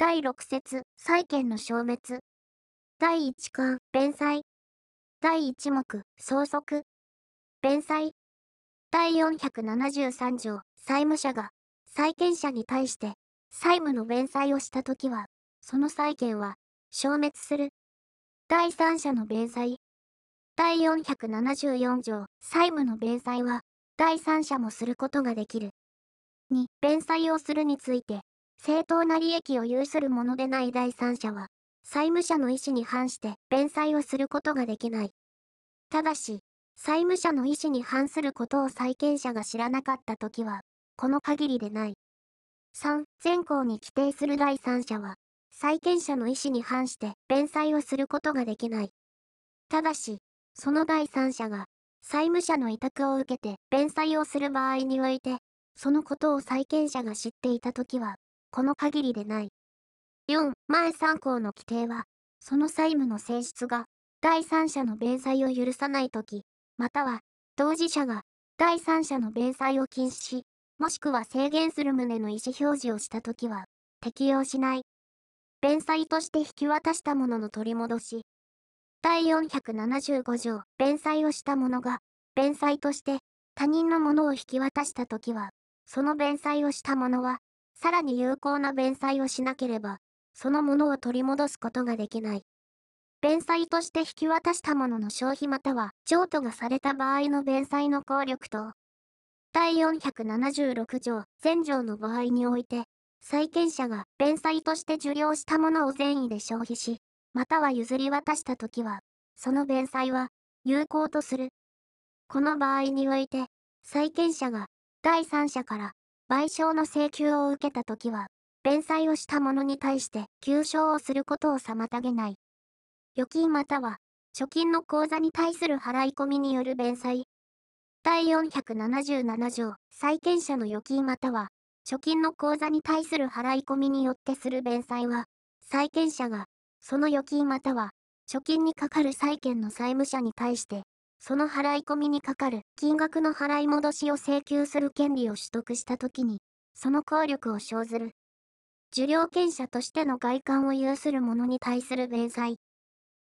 第6節、債権の消滅。第1巻、弁済。第1目、相続。弁済。第473条、債務者が、債権者に対して、債務の弁済をしたときは、その債権は、消滅する。第三者の弁済。第474条、債務の弁済は、第三者もすることができる。2、弁済をするについて、正当な利益を有するものでない第三者は、債務者の意思に反して弁済をすることができない。ただし、債務者の意思に反することを債権者が知らなかったときは、この限りでない。3、全項に規定する第三者は、債権者の意思に反して弁済をすることができない。ただし、その第三者が、債務者の委託を受けて弁済をする場合において、そのことを債権者が知っていたときは、この限りでない。4、前3項の規定は、その債務の性質が、第三者の弁済を許さないとき、または、当事者が、第三者の弁済を禁止し、もしくは制限する旨の意思表示をしたときは、適用しない。弁済として引き渡したものの取り戻し、第475条、弁済をした者が、弁済として他人のものを引き渡したときは、その弁済をした者は、さらに有効な弁済をしなければ、そのものを取り戻すことができない。弁済として引き渡したものの消費または譲渡がされた場合の弁済の効力と、第476条、前条の場合において、債権者が弁済として受領したものを善意で消費し、または譲り渡したときは、その弁済は有効とする。この場合において、債権者が第三者から賠償の請求を受けたときは、弁済をした者に対して求償をすることを妨げない。預金または貯金の口座に対する払い込みによる弁済。第477条、債権者の預金または貯金の口座に対する払い込みによってする弁済は、債権者がその預金または、貯金にかかる債権の債務者に対して、その払い込みにかかる金額の払い戻しを請求する権利を取得したときに、その効力を生ずる。受領権者としての外観を有する者に対する弁済。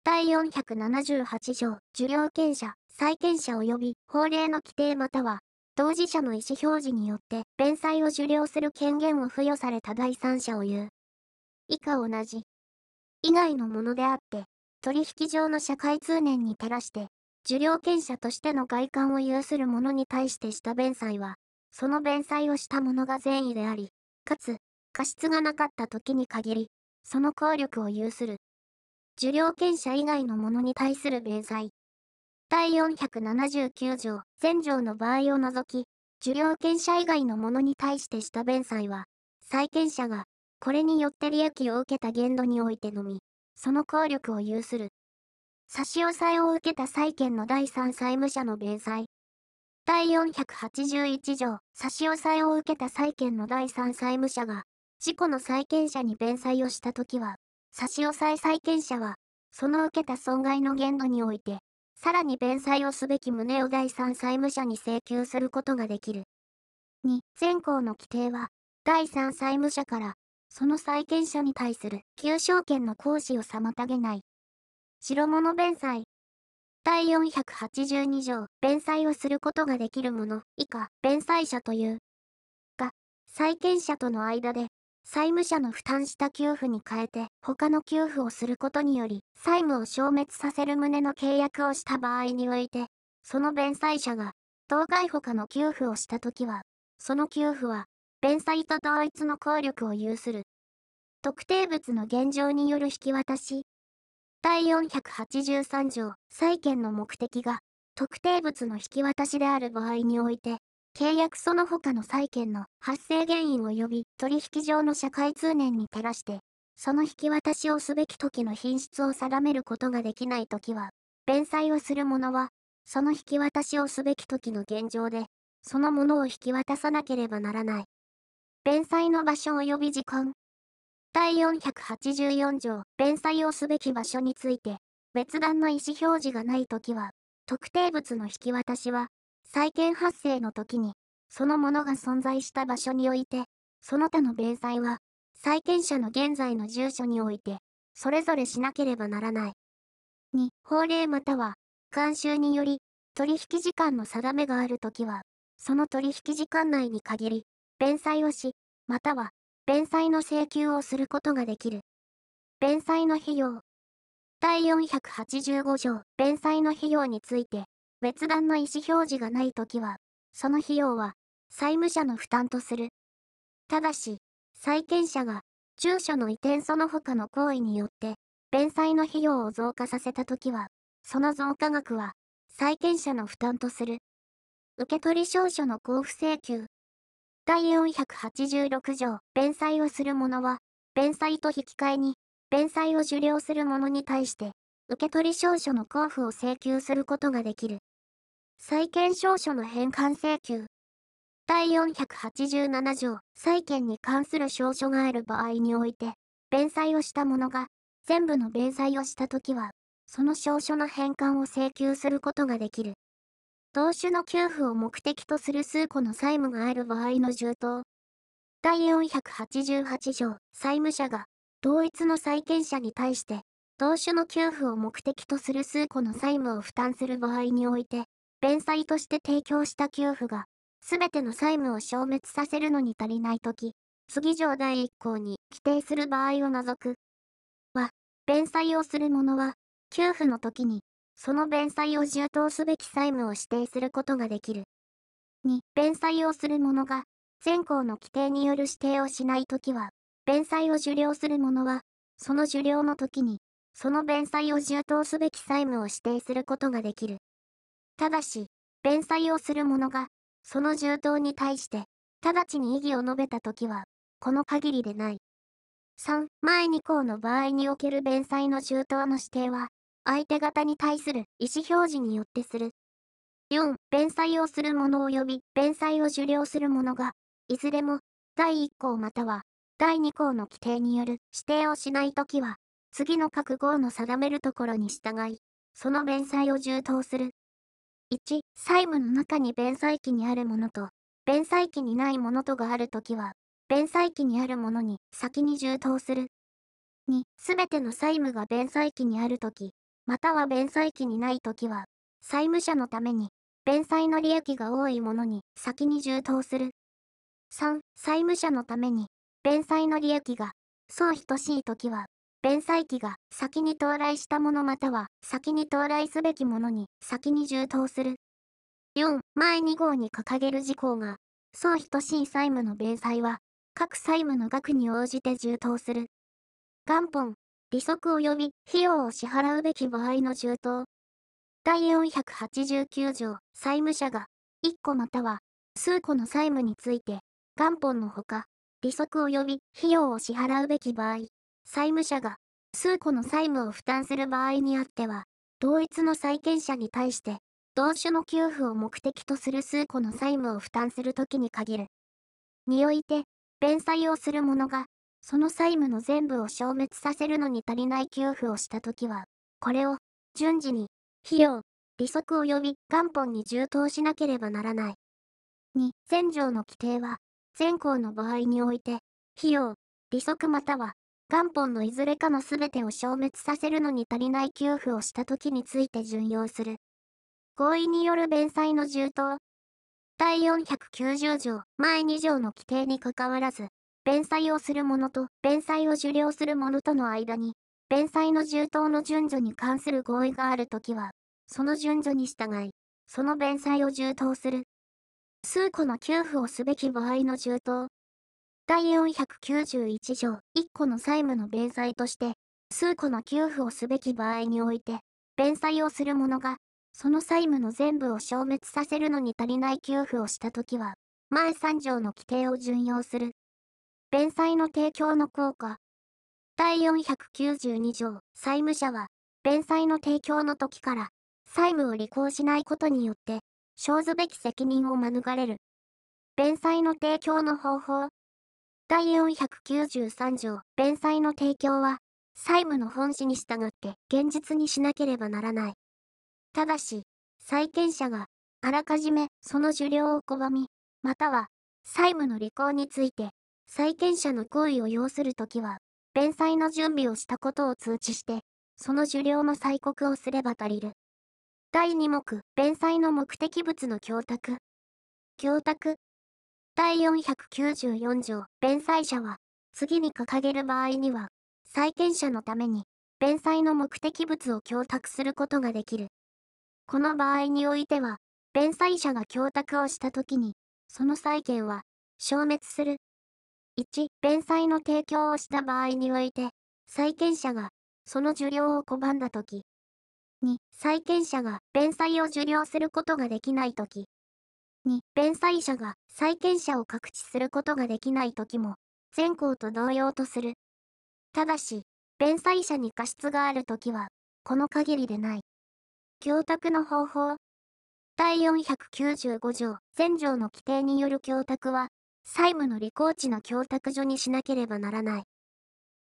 第478条、受領権者、債権者及び法令の規定または、当事者の意思表示によって弁済を受領する権限を付与された第三者を言う。以下同じ。以外のものであって、取引上の社会通念に照らして、受領権者としての外観を有する者に対してした弁済は、その弁済をした者が善意であり、かつ、過失がなかった時に限り、その効力を有する。受領権者以外の者に対する弁済。第479条、前条の場合を除き、受領権者以外の者に対してした弁済は、債権者がこれによって利益を受けた限度においてのみ、その効力を有する。差し押さえを受けた債権の第三債務者の弁済。第481条、差し押さえを受けた債権の第三債務者が、事故の債権者に弁済をしたときは、差し押さえ債権者は、その受けた損害の限度において、さらに弁済をすべき旨を第三債務者に請求することができる。2、前項の規定は、第三債務者からその債権者に対する求償権の行使を妨げない。白物弁済。第482条、弁済をすることができる者、以下、弁済者という。が、債権者との間で、債務者の負担した給付に変えて、他の給付をすることにより、債務を消滅させる旨の契約をした場合において、その弁済者が、当該他の給付をしたときは、その給付は、弁済と同一の効力を有する。特定物の現状による引き渡し。第483条、債権の目的が、特定物の引き渡しである場合において、契約その他の債権の発生原因及び取引上の社会通念に照らして、その引き渡しをすべき時の品質を定めることができない時は、弁済をする者は、その引き渡しをすべき時の現状で、そのものを引き渡さなければならない。弁済の場所及び時間。第484条、弁済をすべき場所について、別段の意思表示がないときは、特定物の引き渡しは、債権発生の時に、そのものが存在した場所において、その他の弁済は、債権者の現在の住所において、それぞれしなければならない。2、法令または、慣習により、取引時間の定めがあるときは、その取引時間内に限り、弁済をし、または、弁済の請求をすることができる。弁済の費用。第485条、弁済の費用について、別段の意思表示がないときは、その費用は、債務者の負担とする。ただし、債権者が、住所の移転その他の行為によって、弁済の費用を増加させたときは、その増加額は、債権者の負担とする。受取証書の交付請求。第486条、弁済をする者は、弁済と引き換えに、弁済を受領する者に対して、受取証書の交付を請求することができる。債権証書の返還請求。第487条、債権に関する証書がある場合において、弁済をした者が、全部の弁済をしたときは、その証書の返還を請求することができる。同種の給付を目的とする数個の債務がある場合の充当。第488条、債務者が、同一の債権者に対して、同種の給付を目的とする数個の債務を負担する場合において、弁済として提供した給付が、すべての債務を消滅させるのに足りないとき、次条第1項に規定する場合を除く。は、弁済をする者は、給付の時に、その弁済を充当すべき債務を指定することができる。2、弁済をする者が、全項の規定による指定をしないときは、弁済を受領する者は、その受領の時に、その弁済を充当すべき債務を指定することができる。ただし、弁済をする者が、その充当に対して、直ちに異議を述べたときは、この限りでない。3、前2項の場合における弁済の充当の指定は、相手方に対する意思表示によってする。4、弁済をする者及び弁済を受領する者が、いずれも、第1項または、第2項の規定による指定をしないときは、次の各号の定めるところに従い、その弁済を充当する。1、債務の中に弁済期にあるものと、弁済期にないものとがあるときは、弁済期にあるものに先に充当する。2、すべての債務が弁済期にあるとき、または弁済期にないときは、債務者のために、弁済の利益が多いものに先に充当する。3、債務者のために、弁済の利益が、相等しいときは、弁済期が先に到来したものまたは先に到来すべきものに先に充当する。4、前2号に掲げる事項が、相等しい債務の弁済は、各債務の額に応じて充当する。元本、利息及び費用を支払うべき場合の充当。第489条、債務者が、1個または、数個の債務について、元本のほか、利息及び費用を支払うべき場合、債務者が数個の債務を負担する場合にあっては、同一の債権者に対して、同種の給付を目的とする数個の債務を負担するときに限る。において、弁済をする者が、その債務の全部を消滅させるのに足りない給付をしたときは、これを、順次に、費用、利息及び元本に充当しなければならない。2、前条の規定は、全項の場合において、費用、利息または元本のいずれかのすべてを消滅させるのに足りない給付をした時について準用する。合意による弁済の充当。第490条、前2条の規定にかかわらず、弁済をする者と弁済を受領する者との間に、弁済の充当の順序に関する合意があるときは、その順序に従い、その弁済を充当する。数個の給付をすべき場合の充当。第491条、1個の債務の弁済として、数個の給付をすべき場合において、弁済をする者が、その債務の全部を消滅させるのに足りない給付をしたときは、前3条の規定を準用する。弁済の提供の効果。第492条、債務者は、弁済の提供の時から、債務を履行しないことによって、生ずべき責任を免れる。弁済の提供の方法。第493条、弁済の提供は、債務の本旨に従って現実にしなければならない。ただし、債権者が、あらかじめその受領を拒み、または、債務の履行について、債権者の行為を要するときは、弁済の準備をしたことを通知して、その受領の催告をすれば足りる。第2目、弁済の目的物の供託。供託。第494条、弁済者は、次に掲げる場合には、債権者のために、弁済の目的物を供託することができる。この場合においては、弁済者が供託をしたときに、その債権は、消滅する。1、弁済の提供をした場合において、債権者が、その受領を拒んだとき。2、債権者が弁済を受領することができないとき。2、弁済者が債権者を確知することができないときも、前項と同様とする。ただし、弁済者に過失があるときは、この限りでない。供託の方法。第495条、前条の規定による供託は、債務の履行地の供託所にしなければならない。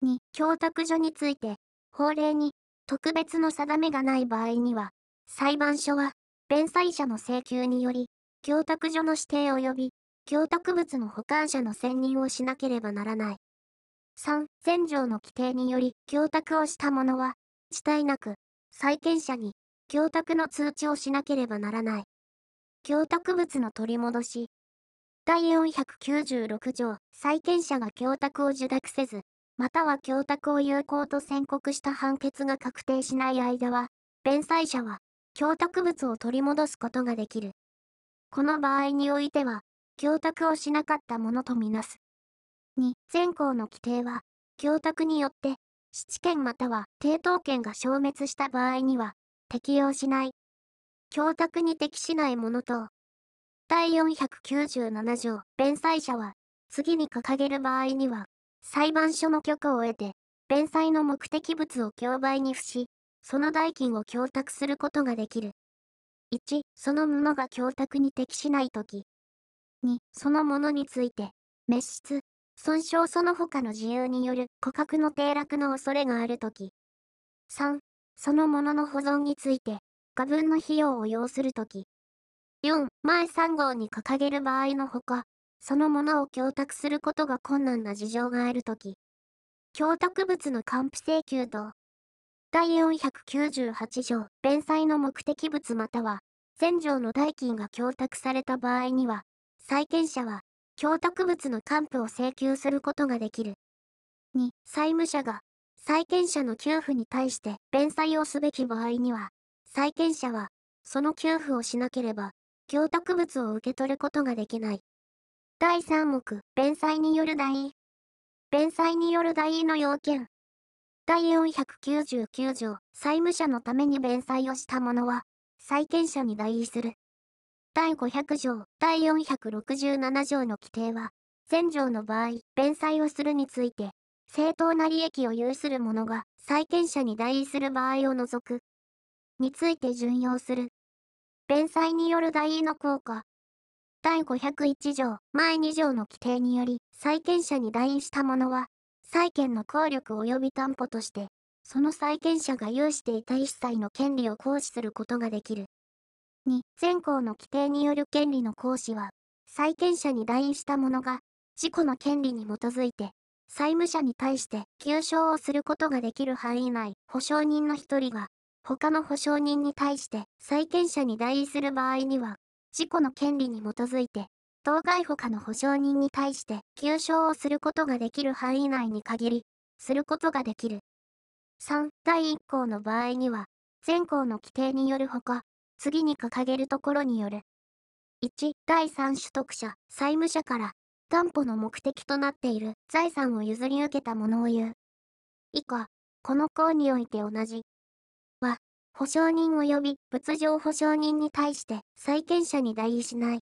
2、供託所について、法令に特別の定めがない場合には、裁判所は、弁済者の請求により、供託所の指定及び、供託物の保管者の選任をしなければならない。3、前条の規定により、供託をした者は、地帯なく、債権者に、供託の通知をしなければならない。供託物の取り戻し。第496条、債権者が供託を受諾せず、または供託を有効と宣告した判決が確定しない間は、弁済者は、供託物を取り戻すことができる。この場合においては、供託をしなかったものとみなす。2、前項の規定は、供託によって、質権または抵当権が消滅した場合には、適用しない。供託に適しないものと、第497条、弁済者は、次に掲げる場合には、裁判所の許可を得て、弁済の目的物を競売に付し、その代金を供託することができる。1、そのものが供託に適しないとき。2、そのものについて、滅失、損傷その他の自由による顧客の低落の恐れがあるとき。3、そのものの保存について、過分の費用を要するとき。4、前3号に掲げる場合のほか、そのものを供託することが困難な事情があるとき。供託物の還付請求と、第498条、弁済の目的物または、前条の代金が供託された場合には、債権者は、供託物の還付を請求することができる。2、債務者が債権者の給付に対して弁済をすべき場合には、債権者は、その給付をしなければ、供託物を受け取ることができない。第3目、弁済による代位。弁済による代位の要件。第499条、債務者のために弁済をした者は、債権者に代位する。第500条、第467条の規定は、前条の場合、弁済をするについて、正当な利益を有する者が債権者に代位する場合を除く。について準用する。弁済による代位の効果。第501条、前2条の規定により、債権者に代位した者は、債権の効力及び担保として、その債権者が有していた一切の権利を行使することができる。2、前項の規定による権利の行使は、債権者に代位した者が、自己の権利に基づいて、債務者に対して求償をすることができる範囲内、保証人の一人が、他の保証人に対して債権者に代位する場合には、自己の権利に基づいて、当該他の保証人に対して求償をすることができる範囲内に限り、することができる。3、第1項の場合には、前項の規定によるほか、次に掲げるところによる。1、第3取得者、債務者から担保の目的となっている財産を譲り受けたものを言う。以下、この項において同じ。保証人及び物情保証人に対して債権者に代位しない。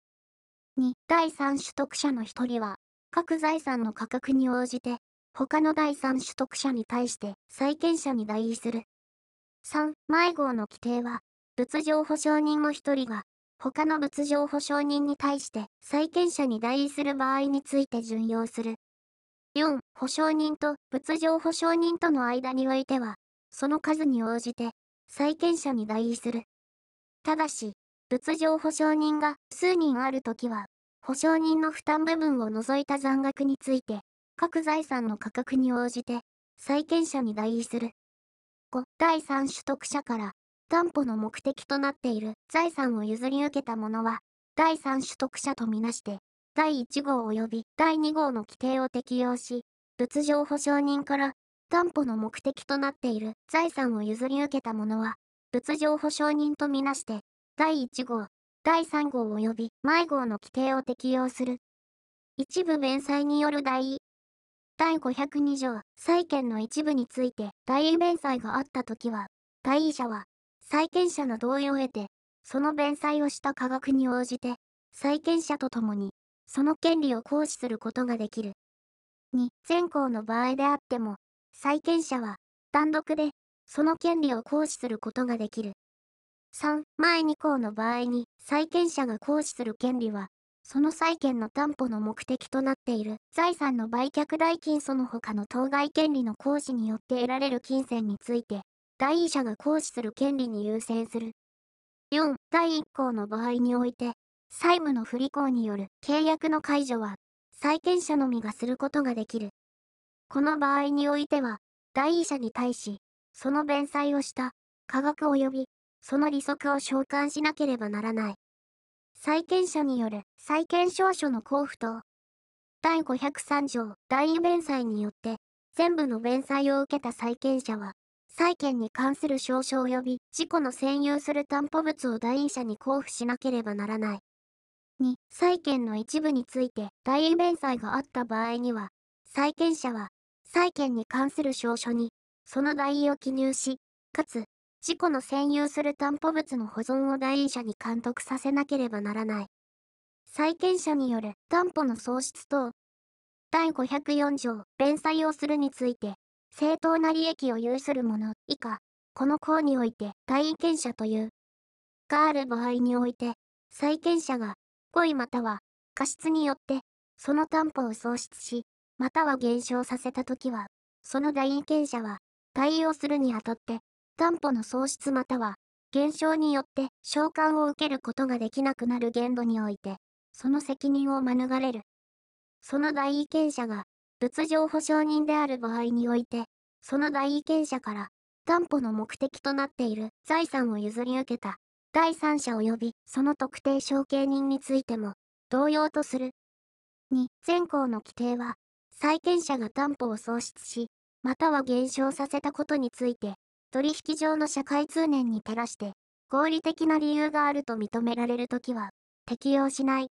2、第3取得者の一人は、各財産の価格に応じて、他の第3取得者に対して債権者に代位する。3、迷号の規定は、物情保証人の一人が他の物情保証人に対して債権者に代位する場合について準用する。4. 保証人と物情保証人との間においては、その数に応じて債権者に代位する。ただし、物情保証人が数人あるときは、保証人の負担部分を除いた残額について、各財産の価格に応じて、債権者に代位する。5、第三取得者から、担保の目的となっている財産を譲り受けた者は、第三取得者とみなして、第1号及び第2号の規定を適用し、物情保証人から担保の目的となっている財産を譲り受けた者は、物情保証人とみなして、第1号、第3号及び前号の規定を適用する。一部弁済による代位。第502条、債権の一部について代位弁済があったときは、代位者は、債権者の同意を得て、その弁済をした価格に応じて、債権者と共に、その権利を行使することができる。2、前項の場合であっても、債権者は、単独で、その権利を行使することができる。3、前2項の場合に、債権者が行使する権利は、その債権の担保の目的となっている財産の売却代金その他の当該権利の行使によって得られる金銭について、代位者が行使する権利に優先する。4、第1項の場合において、債務の不履行による契約の解除は、債権者のみがすることができる。この場合においては、代位者に対し、その弁済をした価格及び、その利息を償還しなければならない。債権者による債権証書の交付と、第503条代位弁済によって、全部の弁済を受けた債権者は、債権に関する証書及び事故の占有する担保物を代位者に交付しなければならない。2、債権の一部について代位弁済があった場合には、債権者は、債権に関する証書に、その代位を記入し、かつ、事故の占有する担保物の保存を代位者に監督させなければならない。債権者による担保の喪失等。第504条、弁済をするについて、正当な利益を有する者以下、この項において代位権者という、がある場合において、債権者が、故意または、過失によって、その担保を喪失し、または減少させたときは、その代位権者は、対応するにあたって、担保の喪失または、減少によって償還を受けることができなくなる限度において、その責任を免れる。その代位権者が、物情保証人である場合において、その代位権者から、担保の目的となっている財産を譲り受けた、第三者及びその特定承継人についても、同様とする。2、前項の規定は、債権者が担保を喪失し、または減少させたことについて、取引上の社会通念に照らして、合理的な理由があると認められるときは、適用しない。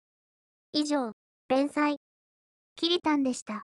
以上、弁済。キリタンでした。